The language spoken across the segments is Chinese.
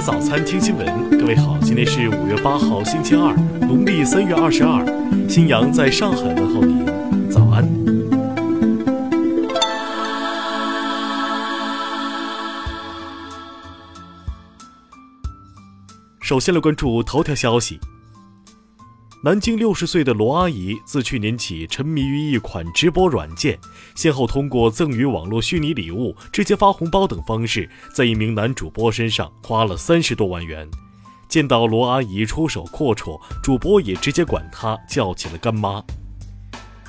早餐，听新闻。各位好，今天是五月八号，星期二，农历三月二十二。新阳在上海问候您，早安。首先来关注头条消息。南京六十岁的罗阿姨自去年起沉迷于一款直播软件，先后通过赠予网络虚拟礼物、直接发红包等方式，在一名男主播身上花了三十多万元。见到罗阿姨出手阔绰，主播也直接管她叫起了干妈。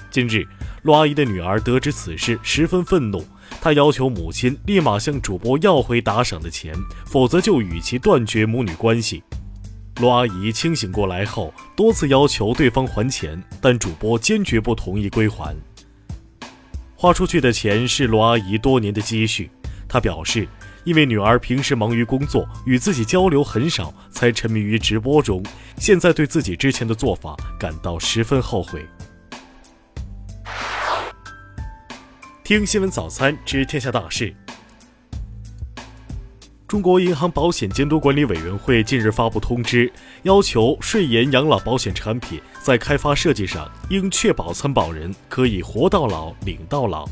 近日，罗阿姨的女儿得知此事，十分愤怒，她要求母亲立马向主播要回打赏的钱，否则就与其断绝母女关系。罗阿姨清醒过来后，多次要求对方还钱，但主播坚决不同意归还。花出去的钱是罗阿姨多年的积蓄，她表示，因为女儿平时忙于工作，与自己交流很少，才沉迷于直播中。现在对自己之前的做法感到十分后悔。听新闻早餐知天下大事。中国银行保险监督管理委员会近日发布通知，要求税延养老保险产品在开发设计上应确保参保人可以活到老领到老。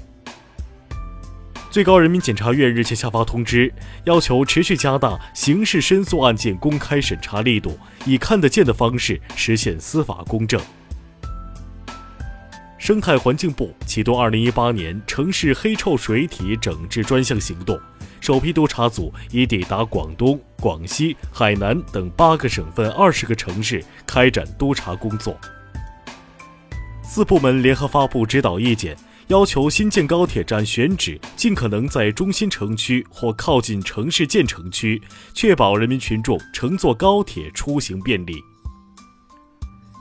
最高人民检察院日前下发通知，要求持续加大刑事申诉案件公开审查力度，以看得见的方式实现司法公正。生态环境部启动2018年城市黑臭水体整治专项行动。首批督查组已抵达广东、广西、海南等八个省份、二十个城市，开展督查工作。四部门联合发布指导意见，要求新建高铁站选址尽可能在中心城区或靠近城市建成区，确保人民群众乘坐高铁出行便利。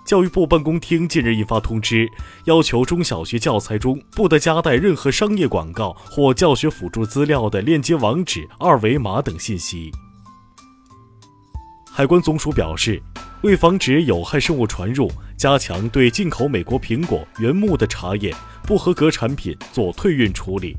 教育部办公厅近日印发通知，要求中小学教材中不得夹带任何商业广告或教学辅助资料的链接网址、二维码等信息。海关总署表示，为防止有害生物传入，加强对进口美国苹果、原木的查验，不合格产品做退运处理。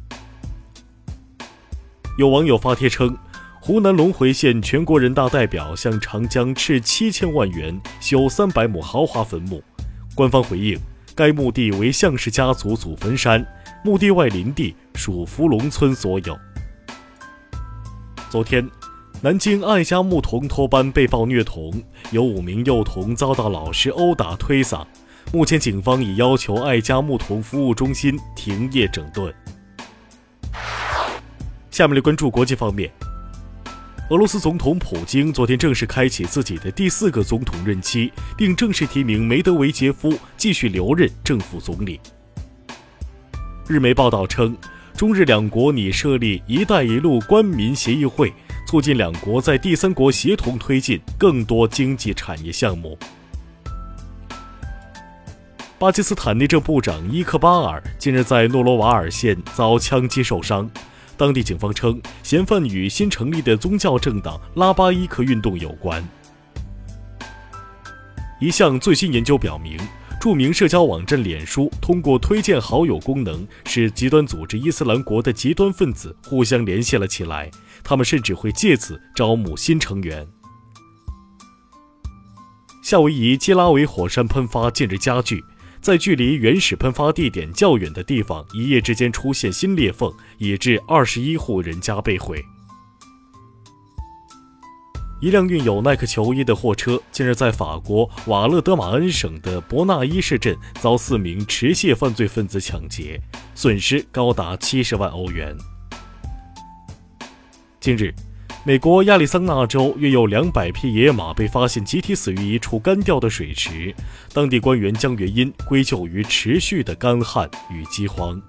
有网友发帖称。湖南隆回县全国人大代表向长江斥七千万元修三百亩豪华坟墓，官方回应，该墓地为项氏家族祖坟山，墓地外林地属福龙村所有。昨天，南京爱家牧童托班被曝虐童，有五名幼童遭到老师殴打推搡，目前警方已要求爱家牧童服务中心停业整顿。下面来关注国际方面。俄罗斯总统普京昨天正式开启自己的第四个总统任期，并正式提名梅德韦杰夫继续留任政府总理。日媒报道称，中日两国拟设立“一带一路”官民协议会，促进两国在第三国协同推进更多经济产业项目。巴基斯坦内政部长伊克巴尔近日在诺罗瓦尔县遭枪击受伤。当地警方称，嫌犯与新成立的宗教政党拉巴伊克运动有关。一项最新研究表明，著名社交网站脸书通过推荐好友功能，使极端组织伊斯兰国的极端分子互相联系了起来。他们甚至会借此招募新成员。夏威夷基拉韦火山喷发近日加剧。在距离原始喷发地点较远的地方，一夜之间出现新裂缝，以致二十一户人家被毁。一辆运有耐克球衣的货车近日在法国瓦勒德马恩省的伯纳伊市镇遭四名持械犯罪分子抢劫，损失高达七十万欧元。近日。美国亚利桑那州约有两百匹野马被发现集体死于一处干掉的水池，当地官员将原因归咎于持续的干旱与饥荒。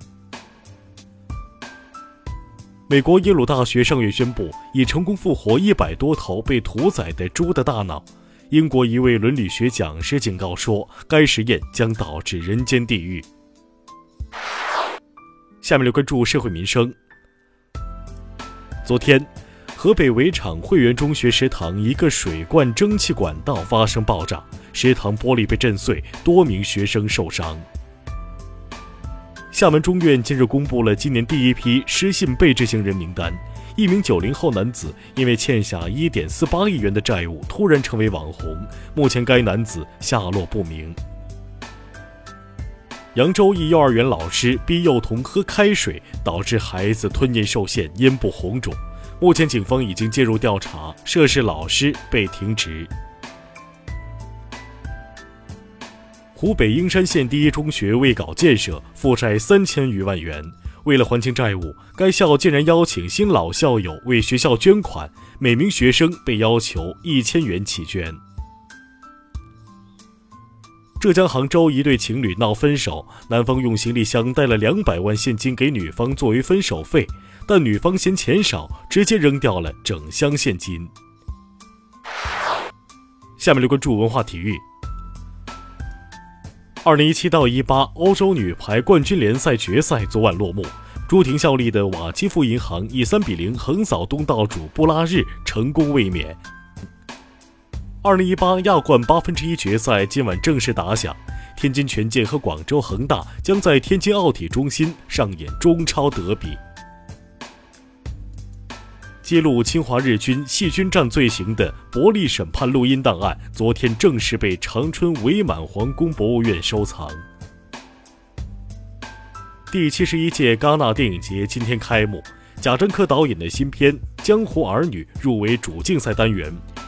美国耶鲁大学上月宣布，已成功复活一百多头被屠宰的猪的大脑。英国一位伦理学讲师警告说，该实验将导致人间地狱。下面来关注社会民生。昨天。河北围场汇源中学食堂一个水罐蒸汽管道发生爆炸，食堂玻璃被震碎，多名学生受伤。厦门中院近日公布了今年第一批失信被执行人名单，一名九零后男子因为欠下一点四八亿元的债务，突然成为网红。目前该男子下落不明。扬州一幼儿园老师逼幼童喝开水，导致孩子吞咽受限，咽部红肿。目前警方已经介入调查，涉事老师被停职。湖北英山县第一中学为搞建设，负债三千余万元。为了还清债务，该校竟然邀请新老校友为学校捐款，每名学生被要求一千元起捐。浙江杭州一对情侣闹分手，男方用行李箱带了两百万现金给女方作为分手费，但女方嫌钱少，直接扔掉了整箱现金。下面来关注文化体育。二零一七到一八欧洲女排冠军联赛决赛昨晚落幕，朱婷效力的瓦基弗银行以三比零横扫东道主布拉日，成功卫冕。二零一八亚冠八分之一决赛今晚正式打响，天津权健和广州恒大将在天津奥体中心上演中超德比。揭露侵华日军细菌战罪行的伯利审判录音档案，昨天正式被长春伪满皇宫博物院收藏。第七十一届戛纳电影节今天开幕，贾樟柯导演的新片《江湖儿女》入围主竞赛单元。